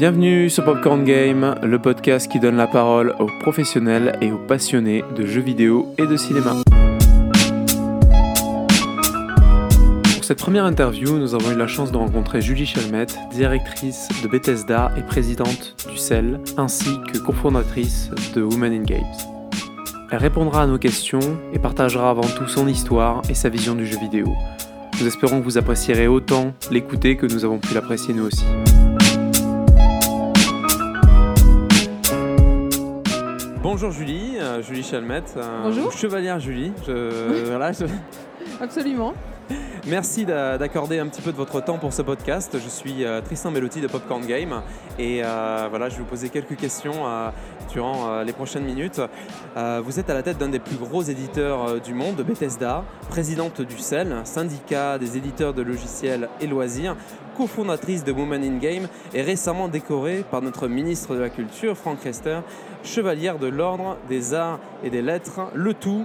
Bienvenue sur Popcorn Game, le podcast qui donne la parole aux professionnels et aux passionnés de jeux vidéo et de cinéma. Pour cette première interview, nous avons eu la chance de rencontrer Julie Chalmette, directrice de Bethesda et présidente du CEL, ainsi que cofondatrice de Women in Games. Elle répondra à nos questions et partagera avant tout son histoire et sa vision du jeu vidéo. Nous espérons que vous apprécierez autant l'écouter que nous avons pu l'apprécier nous aussi. Bonjour Julie, euh, Julie Chalmette. euh, Bonjour. Chevalière Julie. je- voilà, je- Absolument. Merci d'a- d'accorder un petit peu de votre temps pour ce podcast. Je suis euh, Tristan Melotti de Popcorn Game et euh, voilà, je vais vous poser quelques questions euh, durant les prochaines minutes. Vous êtes à la tête d'un des plus gros éditeurs du monde, Bethesda, présidente du CEL, syndicat des éditeurs de logiciels et loisirs, cofondatrice de Women in Game et récemment décorée par notre ministre de la Culture, Franck Rester, chevalière de l'Ordre des Arts et des Lettres, le tout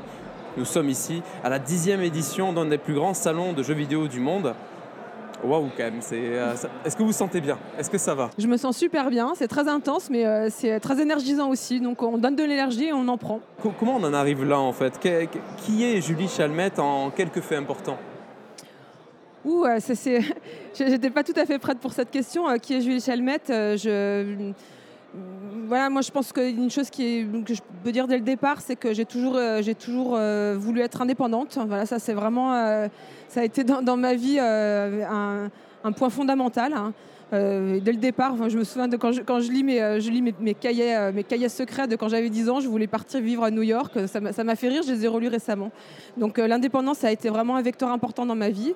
nous sommes ici à la dixième édition d'un des plus grands salons de jeux vidéo du monde. Waouh, quand même. c'est, euh, ça- Est-ce que vous vous sentez bien? Est-ce que ça va? Je me sens super bien. C'est très intense, mais euh, c'est très énergisant aussi. Donc on donne de l'énergie et on en prend. Co- Comment on en arrive là en fait? Qui est Julie Chalmette en quelques faits importants? Ouh, euh, c'est- c'est- j'étais pas tout à fait prête pour cette question. Qui est Julie Chalmette? Je voilà, moi je pense qu'une chose que je peux dire dès le départ, c'est que j'ai toujours, euh, euh, voulu être indépendante. Voilà, ça c'est vraiment, euh, ça a été dans, ma vie un, un point fondamental. hein. Euh, dès le départ, je me souviens de quand je, lis, mes, euh, cahiers, euh, mes cahiers secrets de quand j'avais 10 ans, je voulais partir vivre à New York. Ça m'a fait rire, je les ai relus récemment. Donc l'indépendance a été vraiment un vecteur important dans ma vie.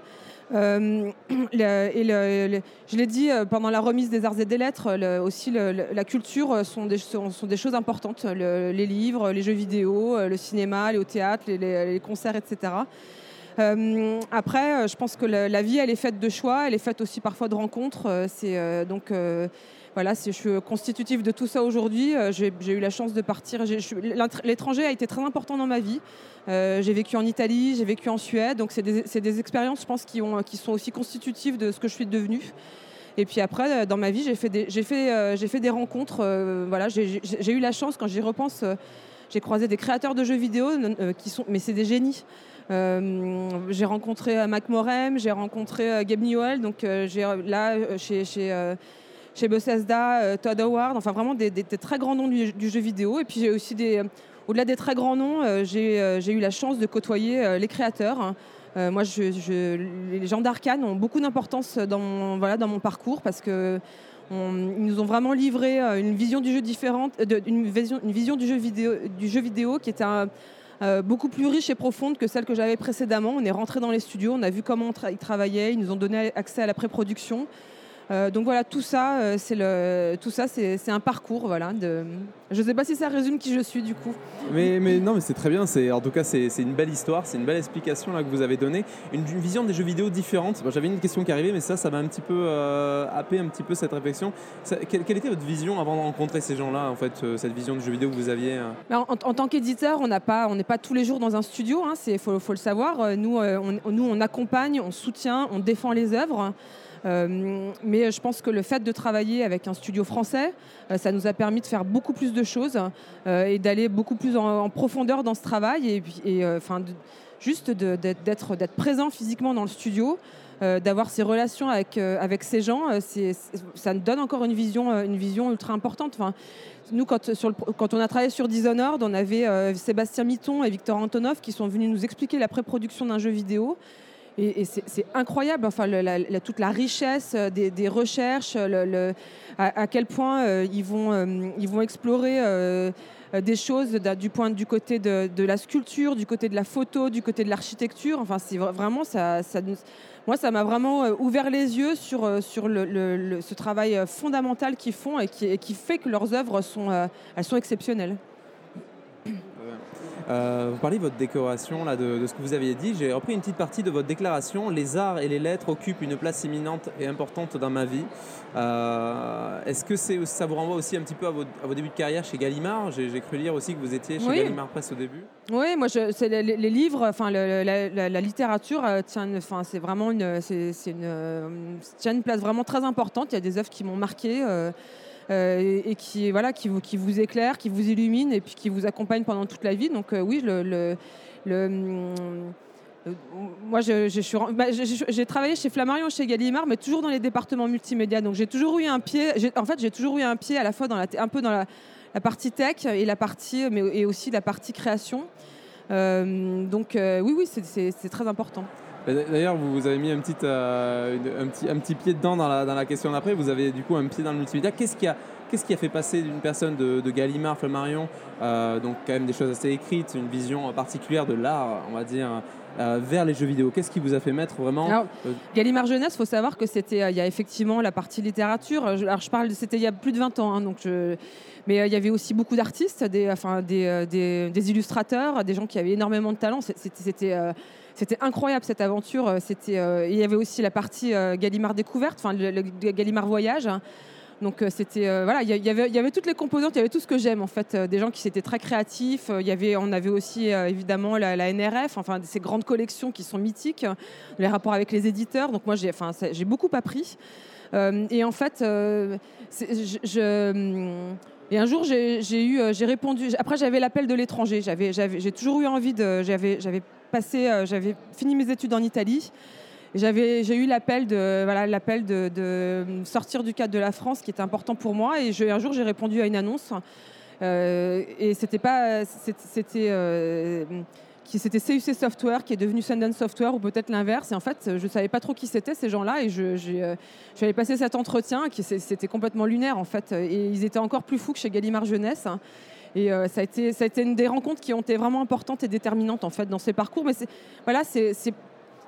Je l'ai dit pendant la remise des arts et des lettres, le- aussi la culture sont des, choses importantes. Le- les livres, les jeux vidéo, le cinéma, aller au théâtre, les, les- les concerts, etc. Euh, après, euh, je pense que la, vie, elle est faite de choix, elle est faite aussi parfois de rencontres. Euh, c'est donc voilà, je suis constitutive de tout ça aujourd'hui. J'ai eu la chance de partir. L'étranger a été très important dans ma vie. J'ai vécu en Italie, j'ai vécu en Suède, donc c'est des, des expériences, je pense, qui, ont, qui sont aussi constitutives de ce que je suis devenue. Et puis après, dans ma vie, j'ai fait des, fait, euh, fait des rencontres. voilà, j'ai eu la chance, quand j'y repense, j'ai croisé des créateurs de jeux vidéo, qui sont, mais c'est des génies. Euh, j'ai rencontré euh, Mac Morem, j'ai rencontré euh, Gabe Newell, donc là chez, chez, chez Bethesda, Todd Howard, enfin vraiment des, très grands noms du, jeu vidéo. Et puis j'ai aussi au-delà des très grands noms, euh, j'ai eu la chance de côtoyer les créateurs. hein. Moi, les gens d'Arkane ont beaucoup d'importance dans mon, voilà, dans mon parcours parce que ils nous ont vraiment livré une vision du jeu différente, une vision du jeu vidéo, du jeu vidéo qui était un- euh, beaucoup plus riche et profonde que celle que j'avais précédemment. On est rentré dans les studios, on a vu comment ils travaillaient, ils nous ont donné accès à la pré-production. Euh, donc voilà, tout ça, euh, c'est le, tout ça, c'est c'est un parcours, voilà. De, je ne sais pas si ça résume qui je suis du coup. mais, mais non, mais c'est très bien. C'est en tout cas c'est c'est une belle histoire, c'est une belle explication là que vous avez donnée, une, une vision des jeux vidéo différente. Bon, J'avais une question qui arrivait, mais ça, ça m'a un petit peu euh, happé un petit peu cette réflexion. Ça- quelle, quelle était votre vision avant de rencontrer ces gens-là, en fait, euh, cette vision du jeu vidéo que vous aviez Mais En, en tant qu'éditeur, on n'a pas, on n'est pas tous les jours dans un studio. Il faut, faut le savoir. Nous, on, nous, on accompagne, on soutient, on défend les œuvres. Euh, mais je pense que le fait de travailler avec un studio français, euh, ça nous a permis de faire beaucoup plus de choses euh, et d'aller beaucoup plus en, profondeur dans ce travail et, enfin, juste d'être présent physiquement dans le studio. d'avoir ces relations avec, ces gens, ça nous donne encore une vision, ultra importante. Enfin, nous, quand, quand on a travaillé sur Dishonored, on avait Sébastien Mitton et Victor Antonov qui sont venus nous expliquer la pré-production d'un jeu vidéo. Et, c'est incroyable, enfin, toute la richesse euh, des, recherches, le- à, quel point euh, ils, vont, euh, explorer euh, euh, des choses du, côté de, la sculpture, du côté de la photo, du côté de l'architecture. Enfin, c'est vra- vraiment moi, ça m'a vraiment euh, ouvert les yeux sur, euh, ce travail euh, fondamental qu'ils font et qui, fait que leurs œuvres euh, elles sont exceptionnelles. Euh, vous parlez de votre décoration, là, de, de ce que vous aviez dit. J'ai repris une petite partie de votre déclaration. Les arts et les lettres occupent une place éminente et importante dans ma vie. Euh, Est-ce que c'est, ça vous renvoie aussi un petit peu à vos, à vos débuts de carrière chez Gallimard? J'ai cru lire aussi que vous étiez chez Oui. Gallimard Presse au début. Oui, moi, je, les, les livres, enfin, le- la, la- la littérature euh, tient, enfin, c'est vraiment une, une, tient une place vraiment très importante. Il y a des œuvres qui m'ont marqué. euh, et, qui, voilà, qui, vous, qui vous éclaire, qui vous illumine et puis qui vous accompagne pendant toute la vie. Donc oui, le, le, moi, bah, j'ai travaillé chez Flammarion, chez Gallimard, mais toujours dans les départements multimédia. Donc, j'ai toujours eu un pied. En fait, j'ai toujours eu un pied à la fois dans la, un peu dans la, partie tech et la partie, mais et aussi la partie création. donc, oui, oui, c'est très important. D'ailleurs, vous avez mis un petit, euh, un, petit, un petit pied dedans dans la, dans la question d'après. Vous avez du coup un pied dans le multimédia. Qu'est-ce qui a, qu'est-ce qui a fait passer d'une personne de, de Gallimard, Flammarion, euh, donc quand même des choses assez écrites, une vision particulière de l'art, on va dire, euh, vers les jeux vidéo? Qu'est-ce qui vous a fait mettre vraiment alors, Gallimard Jeunesse, il faut savoir que c'était, il y a effectivement la partie littérature. Alors je parle, c'était il y a plus de 20 ans, hein, donc je, mais il y avait aussi beaucoup d'artistes, des, enfin, des, des, des, illustrateurs, des gens qui avaient énormément de talent. C'était c'était incroyable cette aventure. Euh, euh, il y avait aussi la partie euh, Gallimard découverte, enfin le, Gallimard voyage. Donc c'était voilà, il y, avait, toutes les composantes, il y avait tout ce que j'aime en fait, des gens qui étaient très créatifs. Il y avait, on avait aussi évidemment la, NRF, enfin ces grandes collections qui sont mythiques, les rapports avec les éditeurs. Donc moi j'ai, enfin j'ai beaucoup appris. et en fait, hum, et un jour, j'ai eu, j'ai répondu. Après, j'avais l'appel de l'étranger. J'avais, j'ai toujours eu envie de. J'avais, j'avais euh, j'avais fini mes études en Italie. J'avais, j'ai eu l'appel de, voilà, l'appel de, sortir du cadre de la France, qui était important pour moi. Et un jour, j'ai répondu à une annonce. Euh, et c'était pas, c'était, euh, c'était CUC Software qui est devenu Sundance Software ou peut-être l'inverse. Et en fait, je ne savais pas trop qui c'était ces gens-là et je, j'avais passé cet entretien qui c'était complètement lunaire en fait. Et ils étaient encore plus fous que chez Gallimard Jeunesse. Et euh, ça, a été, ça a été une des rencontres qui ont été vraiment importantes et déterminantes en fait dans ces parcours. Mais voilà, c'est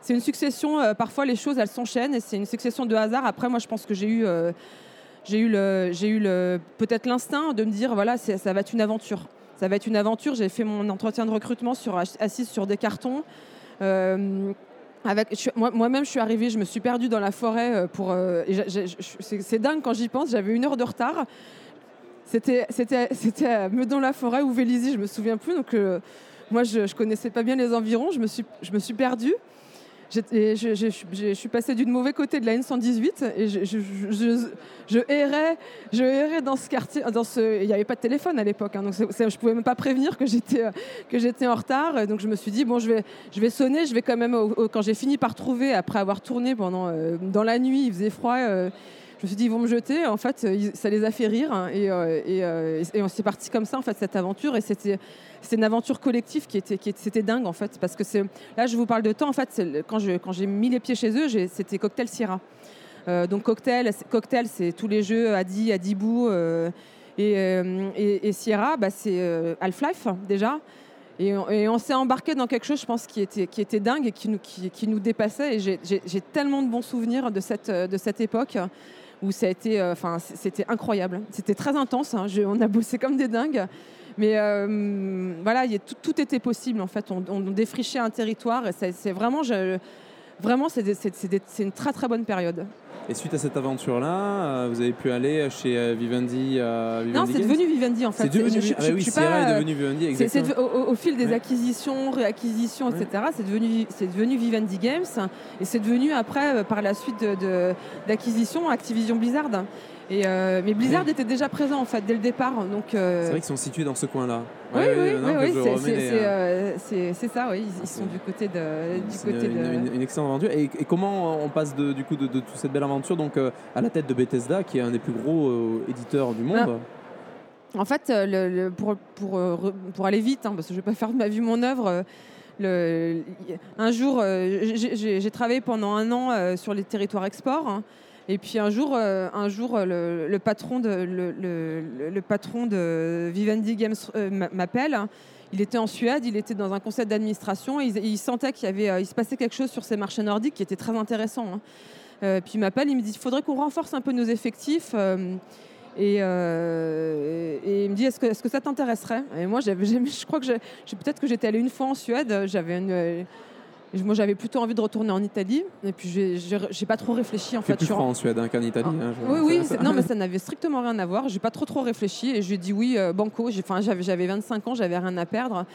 une succession. Euh, parfois, les choses elles s'enchaînent et c'est une succession de hasards. Après, moi, je pense que j'ai eu, euh, eu eu peut-être l'instinct de me dire voilà, ça va être une aventure. Ça va être une aventure. J'ai fait mon entretien de recrutement sur, assise sur des cartons. avec, moi-même, je suis arrivée, je me suis perdue dans la forêt pour. c'est dingue quand j'y pense. J'avais une heure de retard. C'était, à Meudon-la-Forêt ou Vélizy, je me souviens plus. Donc, euh, moi, je ne connaissais pas bien les environs. Je me suis, je me suis perdue. Je, suis passée du mauvais côté de la N118 et je, je, errais, je errais dans ce quartier. Dans ce, il n'y avait pas de téléphone à l'époque, hein, donc je ne pouvais même pas prévenir que j'étais, que j'étais en retard. Donc je me suis dit, bon, je vais, je vais sonner, je vais quand même. Quand j'ai fini par trouver, après avoir tourné pendant, euh, dans la nuit, il faisait froid. Euh, je me suis dit, ils vont me jeter. En fait, ça les a fait rire. Hein, et, euh, euh, et, on s'est parti comme ça, en fait, cette aventure. Et c'était, une aventure collective qui était, qui c'était dingue, en fait. Parce que c'est, là, je vous parle de temps. En fait, quand, j'ai mis les pieds chez eux, c'était Cocktail Sierra. Euh, donc, Cocktail, Cocktail, c'est tous les jeux Adi, Adibou. et, et, Sierra, bah, c'est Half-Life, déjà. Et on, s'est embarqué dans quelque chose, je pense, qui était, qui était dingue et qui nous, qui nous dépassait. Et j'ai, j'ai tellement de bons souvenirs de cette, de cette époque où ça a été, euh, enfin, c'était incroyable. C'était très intense. Hein. on a bossé comme des dingues. Mais euh, voilà, tout, était possible en fait. On, défrichait un territoire c'est vraiment, vraiment, c'est une très très bonne période. Et suite à cette aventure-là, euh, vous avez pu aller chez euh, Vivendi, euh, Non, c'est devenu Vivendi en fait. C'est devenu, je, ah oui, devenu Vivendi, exactement. au, fil des acquisitions, réacquisitions, etc., c'est devenu, devenu Vivendi Games et c'est devenu après, par la suite d'acquisition, Activision Blizzard. Euh, mais Blizzard était déjà présent en fait dès le départ. Donc, euh, C'est vrai qu'ils sont situés dans ce coin-là. Oui, oui, oui, euh, c'est ça, oui. Ils, sont du côté de. Du côté une, de... une, excellente aventure. Et, comment on passe de, du coup de, toute cette belle aventure donc, à la tête de Bethesda, qui est un des plus gros éditeurs du monde? Ah. En fait, le, pour, pour, pour, aller vite, hein, parce que je ne vais pas faire de ma vie mon œuvre. Le, un jour, j'ai travaillé pendant un an sur les territoires export. Hein, et puis un jour, euh, un jour le, patron de, le, patron de Vivendi Games euh, m'appelle. Il était en Suède, il était dans un conseil d'administration et il, sentait qu'il euh, se passait quelque chose sur ces marchés nordiques qui était très intéressant. Hein. puis il m'appelle, il me dit il faudrait qu'on renforce un peu nos effectifs. Et, il me dit est-ce que, est que, ça t'intéresserait? Et moi, je crois que peut-être que j'étais allée une fois en Suède. J'avais une, moi, j'avais plutôt envie de retourner en Italie. Et puis, j'ai pas trop réfléchi. En fait, plus en Suède hein, qu'en Italie. Hein, oui, oui. non, mais ça n'avait strictement rien à voir. J'ai pas trop trop réfléchi et je lui ai dit oui, euh, banco. J'avais 25 ans, j'avais rien à perdre.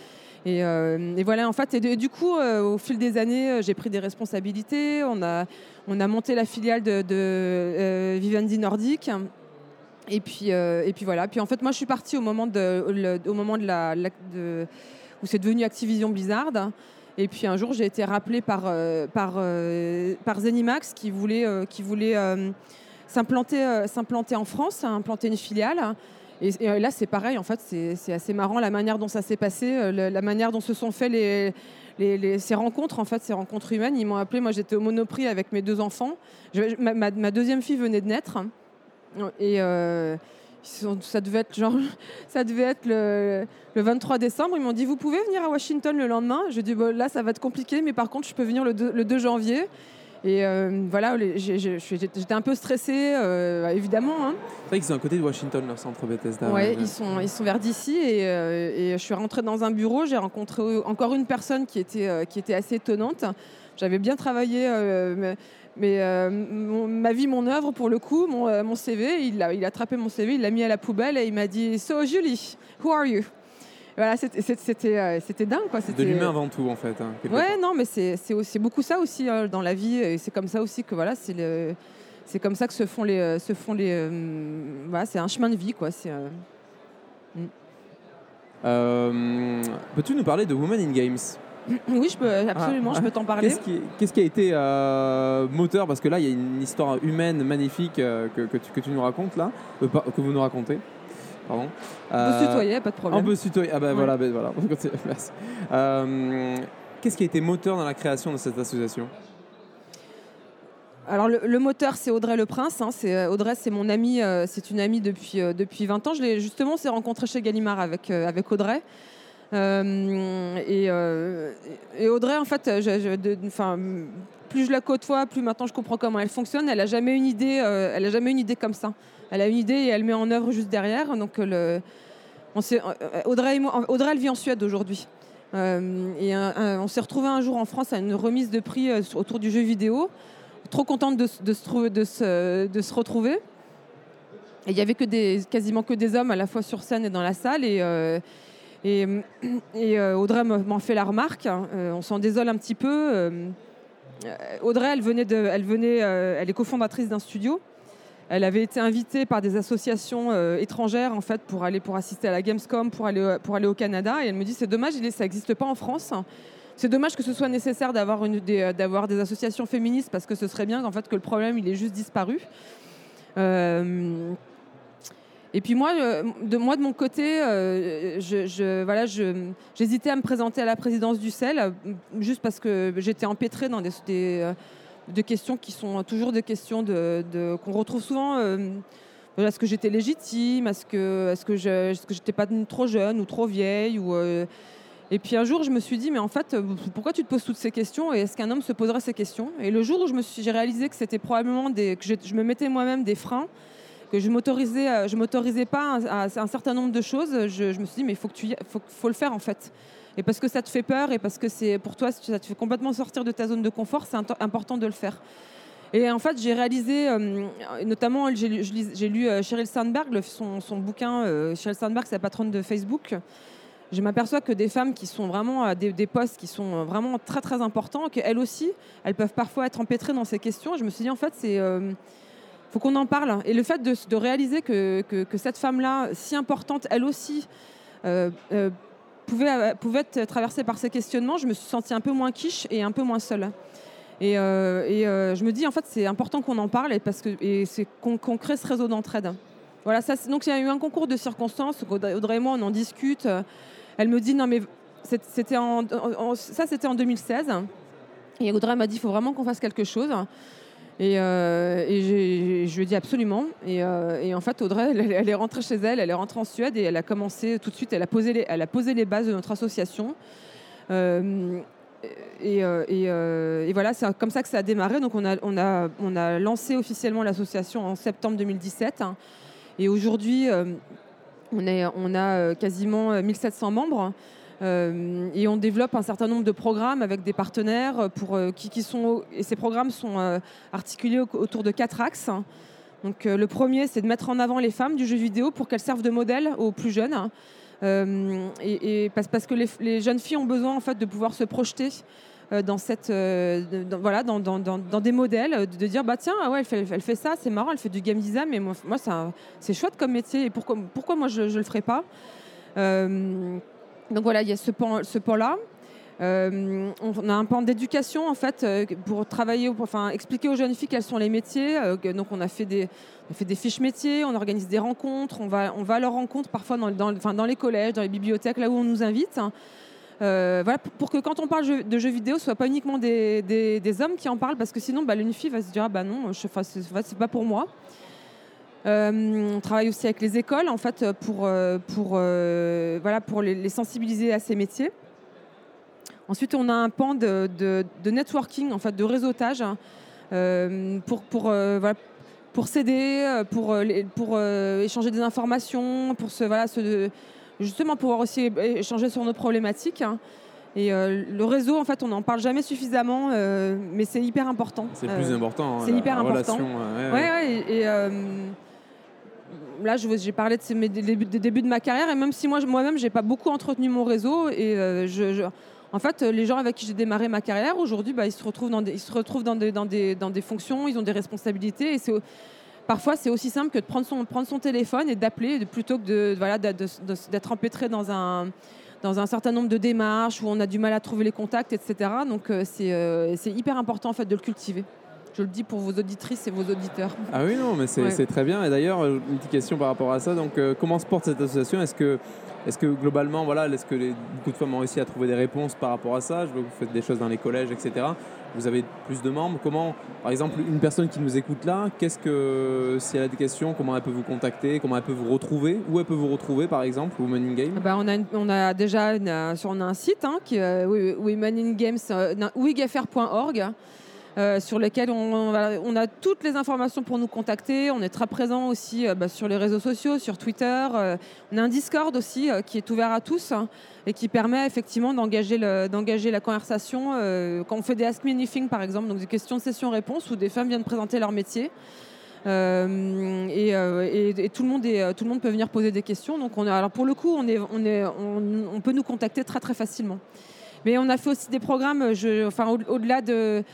Et, euh, et, voilà, en fait, et, du coup, euh, au fil des années, j'ai pris des responsabilités. On a, on a monté la filiale de, de Vivendi Nordique. Et puis, et puis voilà. Puis en fait, moi, je suis partie au moment de, au moment de la, de, où c'est devenu Activision Blizzard. Et puis un jour, j'ai été rappelée par, par, par Zenimax qui voulait, qui voulait s'implanter, s'implanter en France, implanter une filiale. Et, là, c'est pareil, en fait, c'est assez marrant la manière dont ça s'est passé, la manière dont se sont fait les, ces rencontres, en fait, ces rencontres humaines. Ils m'ont appelé, moi j'étais au Monoprix avec mes deux enfants. ma, deuxième fille venait de naître. Et euh, ça devait être genre, ça devait être le, 23 décembre. Ils m'ont dit, vous pouvez venir à Washington le lendemain? Je dis, bon, là ça va être compliqué, mais par contre je peux venir le 2 janvier. Et euh, voilà, j'étais un peu stressée, euh, évidemment. Hein. C'est vrai qu'ils sont à côté de Washington, leur centre Bethesda. Oui, ils sont, ils sont vers d'ici. Et, euh, et, je suis rentrée dans un bureau, j'ai rencontré encore une personne qui était, qui était assez étonnante. J'avais bien travaillé mais, ma vie, mon œuvre, pour le coup, mon, mon CV, il a, il a attrapé mon CV, il l'a mis à la poubelle et il m'a dit So, Julie, who are you? Voilà, c'était euh, c'était dingue. Quoi. De l'humain avant tout, en fait. Hein, ouais, non, mais c'est beaucoup ça aussi euh, dans la vie. Et c'est comme ça aussi que voilà, c'est le. C'est comme ça que se font les, euh, se font les. voilà, c'est un chemin de vie, quoi. C'est. Mm. Peux-tu nous parler de Women in Games? Oui, je peux, absolument, je peux t'en parler. Qu'est-ce qui, a été moteur? Parce que là, il y a une histoire humaine magnifique que, que, tu, que, tu, nous racontes là, que vous nous racontez. Pardon. On peut se tutoyer, pas de problème. On peut se tutoyer. Ah ben voilà, ben voilà. Merci. Euh, Qu'est-ce qui a été moteur dans la création de cette association? Alors le, moteur c'est Audrey Le Prince, hein. c'est euh, Audrey c'est mon amie, euh, c'est une amie depuis, euh, depuis 20 ans. Je l'ai justement s'est rencontré chez Gallimard avec, avec Audrey. Et, et, Audrey en fait, plus je la côtoie, plus maintenant je comprends comment elle fonctionne. Elle a jamais une idée, a jamais une idée comme ça. Elle a une idée et elle met en œuvre juste derrière. Donc Audrey, Audrey, elle vit en Suède aujourd'hui. Euh, et on s'est retrouvé un jour en France à une remise de prix euh, autour du jeu vidéo. Trop contente de, se, retrouver. Et il n'y avait quasiment que des hommes à la fois sur scène et dans la salle. Euh, et, et Audrey m'en fait la remarque. on s'en désole un petit peu. Audrey, elle venait de, elle est cofondatrice d'un studio. Elle avait été invitée par des associations euh, étrangères en fait pour aller pour assister à la Gamescom, pour aller pour aller au Canada. Et elle me dit c'est dommage, ça n'existe pas en France. C'est dommage que ce soit nécessaire d'avoir des, euh, des associations féministes parce que ce serait bien en fait que le problème il est juste disparu. Euh, et puis moi, de, moi, de mon côté, je, voilà, j'hésitais à me présenter à la présidence du CEL, juste parce que j'étais empêtrée dans des, des, de questions qui sont toujours des questions qu'on retrouve souvent. Euh, est-ce que j'étais légitime Est-ce que, je, que j'étais pas trop jeune ou trop vieille euh, Et puis un jour, je me suis dit, mais en fait, pourquoi tu te poses toutes ces questions Et est-ce qu'un homme se poserait ces questions? Et le jour où j'ai réalisé que c'était probablement que je, me mettais moi-même des freins, que je m'autorisais, euh, je m'autorisais pas à, un certain nombre de choses, je, me suis dit, mais il faut faut, le faire en fait et parce que ça te fait peur et parce que c'est pour toi, ça te fait complètement sortir de ta zone de confort, c'est important de le faire. Et en fait, j'ai réalisé, euh, notamment, j'ai lu, lu euh, Sheryl Sandberg, son, bouquin. Euh, Sheryl Sandberg, c'est la patronne de Facebook. Je m'aperçois que des femmes qui sont vraiment à des, postes qui sont vraiment très très importants, qu'elles aussi, elles peuvent parfois être empêtrées dans ces questions. Je me suis dit, en fait, c'est faut qu'on en parle. Et le fait de, réaliser que, que, cette femme-là, si importante, elle aussi, pouvait, euh, pouvait être traversée par ces questionnements, je me suis sentie un peu moins quiche et un peu moins seule. Et, euh, euh, je me dis, en fait, c'est important qu'on en parle et, parce que, et c'est qu'on, crée ce réseau d'entraide. Voilà, donc il y a eu un concours de circonstances. Audrey et moi, on en discute. Elle me dit, non, mais ça, c'était en 2016. Et Audrey m'a dit, il faut vraiment qu'on fasse quelque chose. Et, euh, je lui ai dit absolument. Euh, et, en fait, Audrey, elle, est rentrée chez elle, elle est rentrée en Suède et elle a commencé tout de suite, elle a posé les, bases de notre association. Euh, et, voilà, c'est comme ça que ça a démarré. Donc on a, lancé officiellement l'association en septembre 2017. Et aujourd'hui, on a quasiment 1700 membres. Euh, et on développe un certain nombre de programmes avec des partenaires pour, euh, qui, sont, et ces programmes sont euh, articulés autour de quatre axes. Donc, le premier, c'est de mettre en avant les femmes du jeu vidéo pour qu'elles servent de modèle aux plus jeunes. et, parce, que les, jeunes filles ont besoin en fait, de pouvoir se projeter dans, cette, voilà, dans, des modèles, de, dire bah tiens, ah ouais, elle fait, elle fait ça, c'est marrant, elle fait du game design, mais moi, moi c'est chouette comme métier, et pourquoi, pourquoi moi je ne le ferais pas? Donc voilà, il y a ce pan-là. Euh, on a un pan d'éducation en fait euh, pour travailler, pour, enfin expliquer aux jeunes filles quels sont les métiers. Euh, donc on a fait des, fiches métiers, on organise des rencontres, on va, on va à leurs rencontres parfois dans, les collèges, dans les bibliothèques, là où on nous invite. voilà, pour que quand on parle de jeux vidéo, ce soit pas uniquement des, hommes qui en parlent, parce que sinon, bah, une fille va se dire ah, bah non, c'est pas pour moi. On travaille aussi avec les écoles en fait pour, pour, voilà, pour les sensibiliser à ces métiers. Ensuite, on a un pan de, networking, en fait, de réseautage hein, euh, pour, pour, euh, pour s'aider, euh, pour, pour échanger des informations, pour se, voilà, justement pouvoir aussi échanger sur nos problématiques. Hein. Et le réseau, en fait, on n'en parle jamais suffisamment, mais c'est hyper important. C'est plus important. Hein, c'est hyper important. ouais, et, là, j'ai parlé de mes, des, débuts de ma carrière, et même si moi, moi-même, j'ai pas beaucoup entretenu mon réseau, et je en fait, les gens avec qui j'ai démarré ma carrière, aujourd'hui, bah, ils se retrouvent, dans des, fonctions, ils ont des responsabilités. Et parfois, c'est aussi simple que de prendre son, téléphone et d'appeler plutôt que d'être empêtré dans un, dans un certain nombre de démarches où on a du mal à trouver les contacts, etc. Donc, euh, c'est, euh, c'est hyper important en fait, de le cultiver. Je le dis pour vos auditrices et vos auditeurs. Ah oui, non, mais c'est, très bien. Et d'ailleurs, une petite question par rapport à ça. Donc, euh, comment se porte cette association? Est-ce que est-ce que globalement, voilà, est-ce que beaucoup de femmes ont réussi à trouver des réponses par rapport à ça? Je vois que vous faites des choses dans les collèges, etc. Vous avez plus de membres. Comment, par exemple, une personne qui nous écoute là, qu'est-ce que, si elle a des questions, comment elle peut vous contacter? Comment elle peut vous retrouver? Où elle peut vous retrouver, par exemple, Women in Game bah, on, a on a déjà sur, on a un site hein, qui est euh, Women in Games, euh, euh, sur lesquels on, a toutes les informations pour nous contacter. On est très présent aussi euh, bah, sur les réseaux sociaux, sur Twitter. Euh, on a un Discord aussi qui est ouvert à tous hein, et qui permet effectivement d'engager, la conversation. quand on fait des Ask Me Anything, par exemple, donc des questions session-réponse où des femmes viennent présenter leur métier. et, tout, le monde peut venir poser des questions. Donc on alors pour le coup, on, peut nous contacter très très facilement. Mais on a fait aussi des programmes, je, enfin au-delà de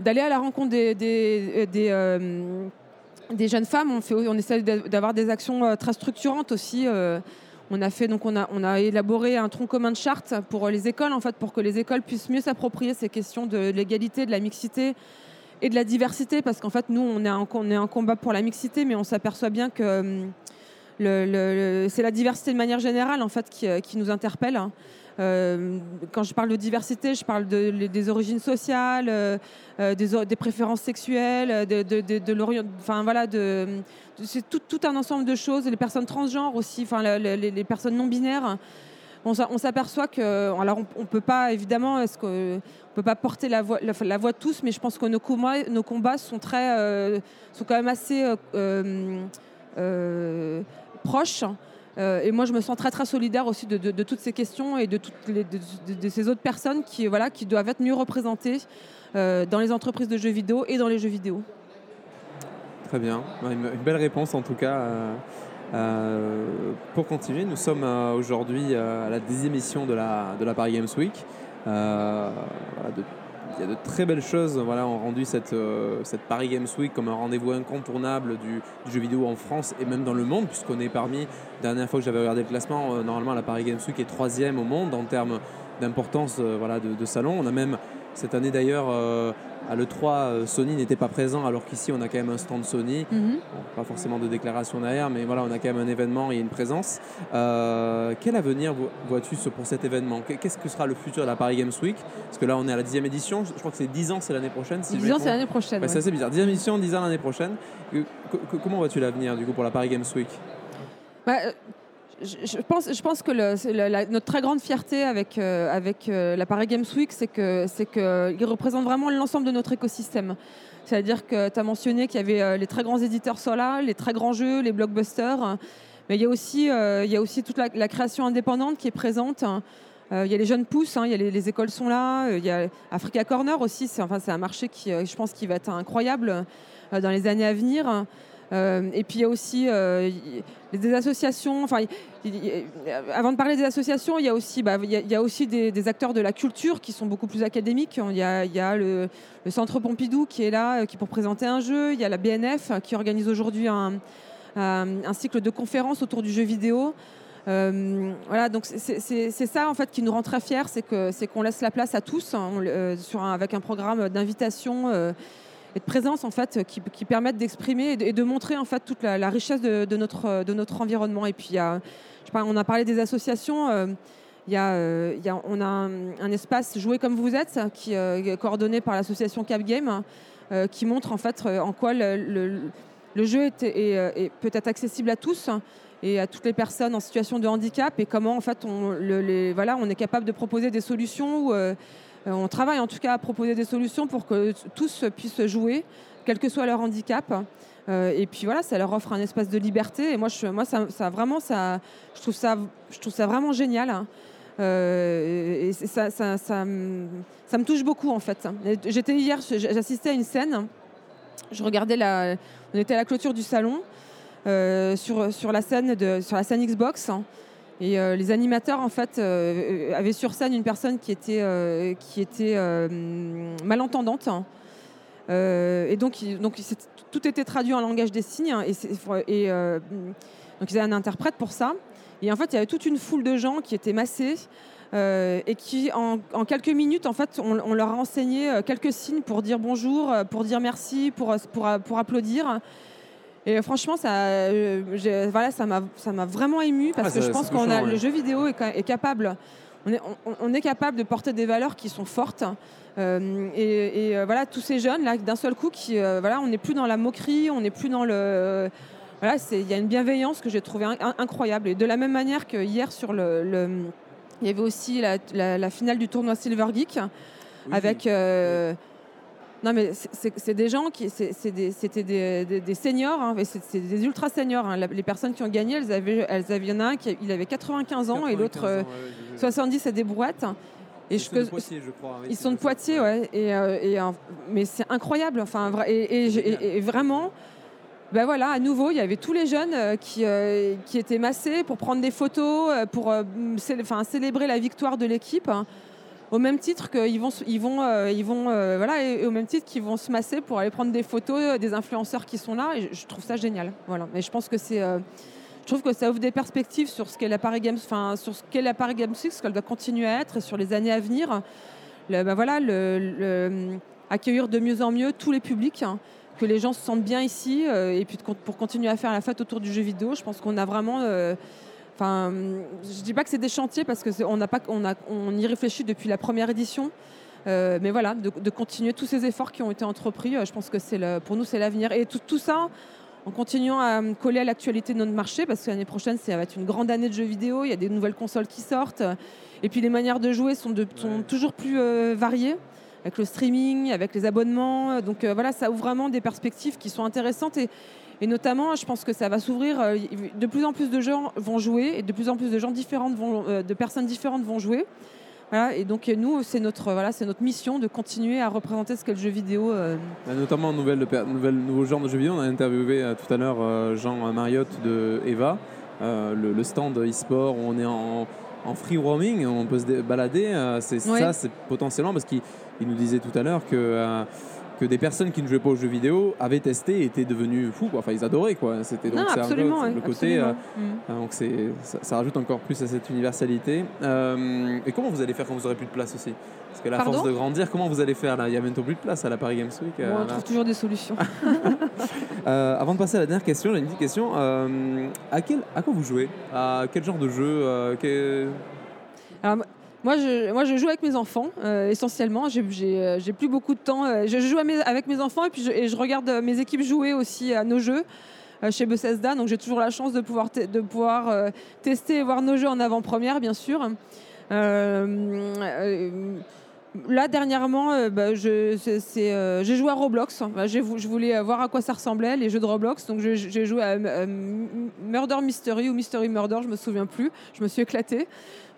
d'aller à la rencontre des, euh, des, jeunes femmes. On, essaie d'avoir des actions euh, très structurantes aussi. Euh. on a, fait, donc on, a, élaboré un tronc commun de charte pour les écoles, en fait, pour que les écoles puissent mieux s'approprier ces questions de l'égalité, de la mixité et de la diversité, parce qu'en fait, nous, on est, un, combat pour la mixité, mais on s'aperçoit bien que le, c'est la diversité de manière générale, en fait, qui, qui nous interpelle. Euh, quand je parle de diversité, je parle des origines sociales, euh, euh, des, préférences sexuelles, de, de, enfin voilà, c'est tout, un ensemble de choses. Les personnes transgenres aussi, enfin les, personnes non binaires. On, s'aperçoit que, alors on, ne peut pas évidemment, peut pas porter la voix, la, voix de tous, mais je pense que nos combats, nos combats sont très, sont quand même assez proches. Euh, et moi, je me sens très, très solidaire aussi de, toutes ces questions et de toutes de, ces autres personnes qui, voilà, qui doivent être mieux représentées euh, dans les entreprises de jeux vidéo et dans les jeux vidéo. Très bien. Une, belle réponse en tout cas. Euh, pour continuer, nous sommes aujourd'hui à la dixième édition de la, de la Paris Games Week. Il y a de très belles choses voilà, ont rendu cette, euh, cette Paris Games Week comme un rendez-vous incontournable du, jeu vidéo en France et même dans le monde, puisqu'on est parmi, dernière fois que j'avais regardé le classement, euh, normalement la Paris Games Week est troisième au monde en termes d'importance euh, voilà, de, salon. On a même cette année d'ailleurs à l'E3, euh, Sony n'était pas présent, alors qu'ici, on a quand même un stand Sony. Mhm. pas forcément de déclaration derrière, mais voilà, on a quand même un événement et une présence. Euh, quel avenir vois-tu pour cet événement? Qu'est-ce que sera le futur de la Paris Games Week? Parce que là, on est à la dixième édition. Je crois que c'est 10 ans, c'est l'année prochaine. Si 10 ans, c'est l'année prochaine. C'est assez bizarre. 10 édition, 10 ans l'année prochaine. Comment vois-tu l'avenir, du coup, pour la Paris Games Week? Bah, euh, je, pense, que notre très grande fierté avec, euh, avec euh, la Paris Games Week, c'est qu'il représente vraiment l'ensemble de notre écosystème. C'est-à-dire que tu as mentionné qu'il y avait euh, les très grands éditeurs Sola, les très grands jeux, les blockbusters, mais il y a aussi, aussi toute la, création indépendante qui est présente. il y a les jeunes pousses, hein, il y a les, écoles sont là, il y a Africa Corner aussi, c'est un marché qui, je pense, qui va être incroyable dans les années à venir. Et puis il y a aussi des associations. Enfin, avant de parler des associations, il y a aussi, bah, y a, aussi des, acteurs de la culture qui sont beaucoup plus académiques. Il y a, le, Centre Pompidou qui est là, qui pour présenter un jeu. Il y a la BNF qui organise aujourd'hui un, cycle de conférences autour du jeu vidéo. Euh, voilà, donc c'est ça en fait qui nous rend très fiers, c'est qu'on laisse la place à tous hein, euh, avec un programme d'invitation euh, de présence en fait qui, permettent d'exprimer et, de montrer en fait toute la, richesse de, notre de notre environnement. Et puis on a parlé des associations. Il y, a, il y a, on a un, espace joué comme vous êtes qui est coordonné par l'association Cap Game qui montre en fait en quoi le, jeu est, peut être accessible à tous et à toutes les personnes en situation de handicap et comment en fait on, les, voilà, on est capable de proposer des solutions. Euh, on travaille en tout cas à proposer des solutions pour que tous puissent jouer, quel que soit leur handicap. Euh, et puis voilà, ça leur offre un espace de liberté. Et moi, je, moi ça, vraiment, ça, je, trouve ça, je trouve ça vraiment génial. Hein. Euh, et ça, ça, ça, me touche beaucoup en fait. J'étais hier, j'assistais à une scène. Je regardais la, on était à la clôture du salon. Euh, sur, sur, la scène de, sur la scène Xbox. Hein. Et euh, les animateurs, en fait, euh, avaient sur scène une personne qui était, qui était malentendante. Hein. et donc, donc tout était traduit en langage des signes. Hein. Et, donc, ils avaient un interprète pour ça. Et en fait, il y avait toute une foule de gens qui étaient massés. et qui, en, quelques minutes, en fait, on, leur a enseigné quelques signes pour dire bonjour, pour dire merci, pour, pour applaudir. Et franchement, ça, euh, voilà, ça m'a vraiment ému parce ah, que je pense qu'on a le jeu vidéo est, capable. On est, on, est, capable de porter des valeurs qui sont fortes. Euh, et, euh, voilà, tous ces jeunes là, d'un seul coup, qui, voilà, on n'est plus dans la moquerie, on n'est plus dans le, voilà, il y a une bienveillance que j'ai trouvée incroyable. Et de la même manière que hier sur le, il y avait aussi la, finale du tournoi Silver Geek avec. Non, mais c'est des gens qui. C'était des, des, seniors, hein, c'est des ultra seniors. Hein. Les personnes qui ont gagné, elles avaient, elles avaient, il y en a un qui il avait 95 ans et l'autre 70 c'est des brouettes. Et ils je, sont de Poitiers, je crois. ils sont de Poitiers, ouais. Et, euh, et mais c'est incroyable. Enfin, et, et, vraiment, ben voilà, à nouveau, il y avait tous les jeunes euh, qui, euh, qui étaient massés pour prendre des photos, pour célébrer la victoire de l'équipe. Au même titre qu'ils vont, ils vont, euh, ils vont, euh, voilà, et, au même titre qu'ils vont se masser pour aller prendre des photos euh, des influenceurs qui sont là. Je, trouve ça génial. Voilà. Mais je pense que c'est, je trouve que ça ouvre des perspectives sur ce qu'est la Paris Games, enfin sur ce qu'est la Paris Games 6, ce qu'elle doit continuer à être et sur les années à venir. Bah, voilà, accueillir de mieux en mieux tous les publics. Hein, que les gens se sentent bien ici et puis pour continuer à faire la fête autour du jeu vidéo, je pense qu'on a vraiment Enfin, je dis pas que c'est des chantiers parce que on n'a pas, on, a, on y réfléchit depuis la première édition. Euh, mais voilà, de, continuer tous ces efforts qui ont été entrepris, euh, je pense que c'est pour nous c'est l'avenir. Et tout, tout, ça en continuant à coller à l'actualité de notre marché, parce que l'année prochaine, ça va être une grande année de jeux vidéo, il y a des nouvelles consoles qui sortent, et puis les manières de jouer sont, de, sont toujours plus euh, variées, avec le streaming, avec les abonnements. Donc voilà, ça ouvre vraiment des perspectives qui sont intéressantes. Et, et notamment, je pense que ça va s'ouvrir. Euh, de plus en plus de gens vont jouer et de plus en plus de gens différentes vont, euh, de personnes différentes vont jouer. Voilà, et donc nous, c'est notre, voilà, c'est notre mission de continuer à représenter ce qu'est le jeu vidéo. Euh. Bah, notamment nouvelle, nouvelle, nouveau genre de jeu vidéo. On a interviewé tout à l'heure Jean Mariotte de Eva, le, stand e-sport où on est en, en free roaming, on peut se balader. c'est ça, c'est potentiellement parce qu'il nous disait tout à l'heure que que des personnes qui ne jouaient pas aux jeux vidéo avaient testé et étaient devenues fous. Enfin, ils adoraient quoi. C'était donc absolument, le côté. Euh, mm. donc c'est ça, rajoute encore plus à cette universalité. Euh, et comment vous allez faire quand vous aurez plus de place aussi? Parce que la force de grandir, comment vous allez faire là? Il y a bientôt plus de place à la Paris Games Week. Euh, on trouve toujours des solutions. avant de passer à la dernière question, j'ai une petite question. à quel à quoi vous jouez? À quel genre de jeu? Moi je, joue avec mes enfants, euh, essentiellement. Euh, j'ai plus beaucoup de temps. Euh, je joue avec mes enfants et puis je, regarde mes équipes jouer aussi à nos jeux chez Bethesda. Donc j'ai toujours la chance de pouvoir, de pouvoir tester et voir nos jeux en avant-première, bien sûr. Là, dernièrement, euh, bah, euh, j'ai joué à Roblox. je voulais voir à quoi ça ressemblait, les jeux de Roblox. Donc, j'ai joué à, Murder Mystery ou Mystery Murder, je me souviens plus. Je me suis éclatée.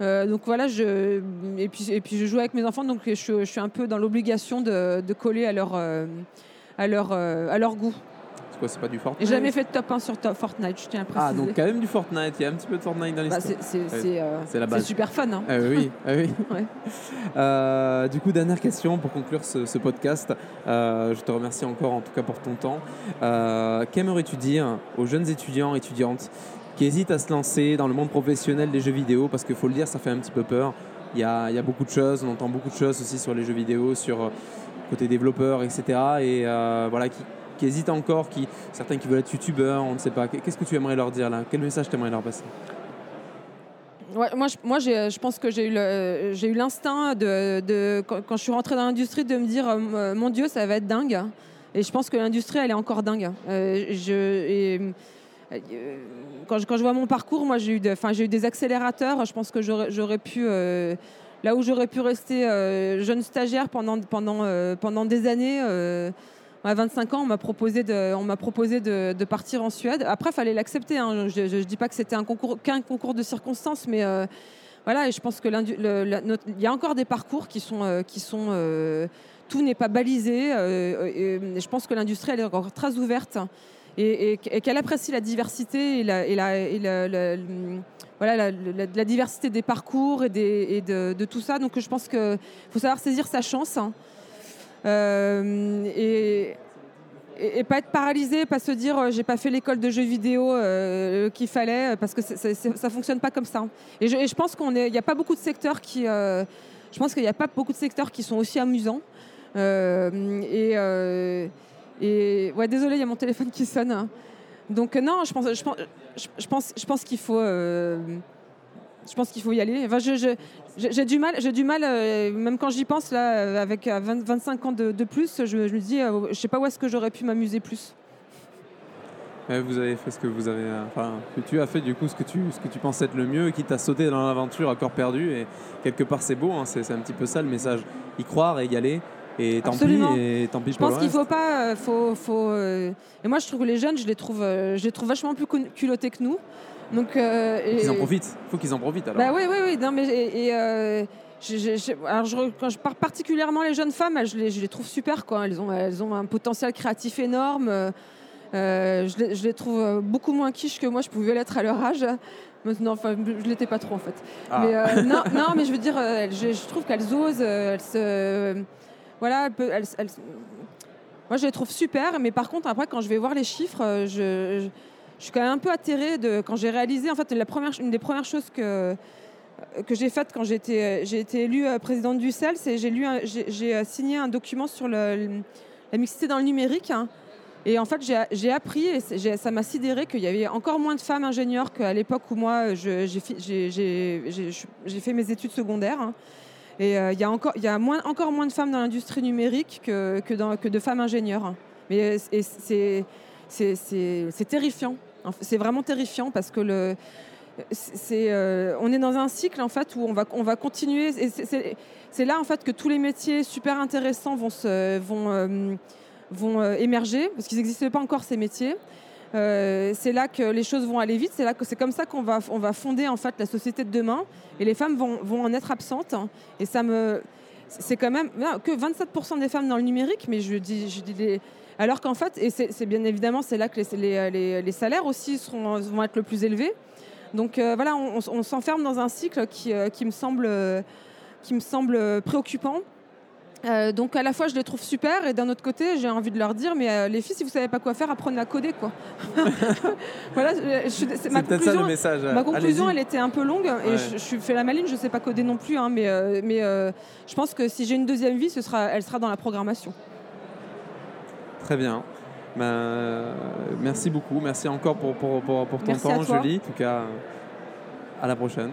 Euh, donc voilà, et, puis, je joue avec mes enfants, donc je, suis un peu dans l'obligation de, coller à leur goût. Quoi, c'est pas du Fortnite. J'ai jamais fait de top 1 sur top Fortnite, je tiens à préciser. Ah, donc quand même du Fortnite, il y a un petit peu de Fortnite dans Bah, l'histoire. c'est c'est- c'est, euh, c'est la c'est base. super fun. hein. Ah oui, oui. Ouais. Euh, du coup, dernière question pour conclure ce, ce podcast. Euh, je te remercie encore en tout cas pour ton temps. Euh, Qu'aimerais-tu dire aux jeunes étudiants, étudiantes qui hésitent à se lancer dans le monde professionnel des jeux vidéo? Parce qu'il faut le dire, ça fait un petit peu peur. Il y a, il y a beaucoup de choses, on entend beaucoup de choses aussi sur les jeux vidéo, sur euh, côté développeur, etc. Et euh, voilà, qui, qui hésitent encore, qui, certains qui veulent être youtubeurs, on ne sait pas. Qu'est-ce que tu aimerais leur dire là? Quel message tu aimerais leur passer? Moi, je, moi j'ai- je pense que j'ai eu l'instinct de, quand, je suis rentrée dans l'industrie de me dire euh, mon Dieu ça va être dingue et je pense que l'industrie elle est encore dingue. Euh, euh, quand, je, vois mon parcours, moi j'ai eu, des accélérateurs. Je pense que j'aurais pu euh, là où j'aurais pu rester euh, jeune stagiaire euh, pendant des années. À 25 ans, on m'a proposé de, partir en Suède. Après, il fallait l'accepter. hein. Je ne dis pas que c'était qu'un concours de circonstances, mais euh, voilà. Et je pense que l'indu- le- la- notre- il y a encore des parcours qui sont, euh, euh, tout n'est pas balisé. je pense que l'industrie elle est encore très ouverte et, qu'elle apprécie la diversité et la, diversité des parcours et, de tout ça. Donc, je pense qu'il faut savoir saisir sa chance. hein. Euh, et, pas être paralysé, pas se dire euh, j'ai pas fait l'école de jeux vidéo euh, qu'il fallait, parce que ça fonctionne pas comme ça. Et je, et je pense qu'on il n'y a pas beaucoup de secteurs qui, je pense qu'il n'y a pas beaucoup de secteurs qui sont aussi amusants. Euh, et, ouais, désolé, il y a mon téléphone qui sonne. Donc euh, non, je pense, je pense, je, pense, qu'il faut. je pense qu'il faut y aller. J'ai du mal, j'ai du mal euh, même quand j'y pense là, euh, avec euh, 20 25 ans de, plus, je, me dis, euh, je sais pas où est-ce que j'aurais pu m'amuser plus. Vous avez fait ce que vous avez, euh, enfin, que tu as fait du coup ce que tu, ce que tu pensais être le mieux, qui t'a sauté dans l'aventure à corps perdu. Et quelque part, c'est beau, hein, c'est un petit peu ça le message. Y croire et y aller. Et tant Absolument. pis, et tant pis Je pense qu'il faut pas, euh, faut, faut. euh, Et moi, je trouve que les jeunes, je les trouve, euh, je les trouve vachement plus culottés que nous. Donc. euh, et- Qu'ils en profitent. Faut qu'ils en profitent alors. Bah oui, oui, oui. Non, mais et, et, euh, je- je- je- alors je quand je parle particulièrement les jeunes femmes, je les, trouve super. Quoi. Elles, ont, elles ont un potentiel créatif énorme. euh, je, les, je les trouve beaucoup moins quiches que moi, je pouvais l'être à leur âge. Maintenant, enfin, je l'étais pas trop en fait. Ah. Mais, non, non, mais je veux dire, je, trouve qu'elles osent, elles se, voilà, moi je les trouve super. Mais par contre, après, quand je vais voir les chiffres, euh, je, suis quand même un peu atterrée de quand j'ai réalisé. En fait, la première, une des premières choses que que j'ai faites quand j'ai été, j'ai été élue euh, présidente du CEL, c'est j'ai j'ai euh, signé un document sur la mixité dans le numérique. hein. Et en fait, j'ai- appris, et ça m'a sidéré qu'il y avait encore moins de femmes ingénieures qu'à l'époque où moi, j'ai fait mes études secondaires. hein. Et euh, il y a, encore, y a moins, encore moins de femmes dans l'industrie numérique que, de femmes ingénieures. hein. Mais euh, c'est terrifiant. C'est vraiment terrifiant parce que le, c'est, euh, on est dans un cycle en fait où on va, on va continuer. c'est- là en fait que tous les métiers super intéressants vont, émerger parce qu'ils n'existaient pas encore ces métiers. Euh, c'est là que les choses vont aller vite. C'est là que c'est comme ça qu'on va, on va fonder en fait la société de demain. Et les femmes vont, vont en être absentes. Et ça me, c'est quand même que 27% des femmes dans le numérique, mais je dis, je dis alors qu'en fait, et c'est bien évidemment, c'est là que les, les- les- salaires aussi seront, vont être le plus élevés. Donc euh, voilà, on, s'enferme dans un cycle qui, euh, qui me semble, qui me semble préoccupant. Euh, donc à la fois je les trouve super et d'un autre côté j'ai envie de leur dire mais euh, les filles si vous savez pas quoi faire apprenez à coder quoi. voilà, c'est- ma peut-être ça le conclusion, message. Ma conclusion, elle était un peu longue et Ouais. je, je suis fait la maline, je sais pas coder non plus, hein, mais, euh, mais euh, je pense que si j'ai une deuxième vie, ce sera, elle sera dans la programmation. Très bien. Ben, euh, merci beaucoup. Merci encore pour, pour, pour, pour ton Merci temps. Julie. En tout cas, à la prochaine.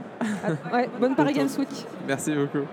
Ouais, bonne Paris. Games Week. Merci beaucoup.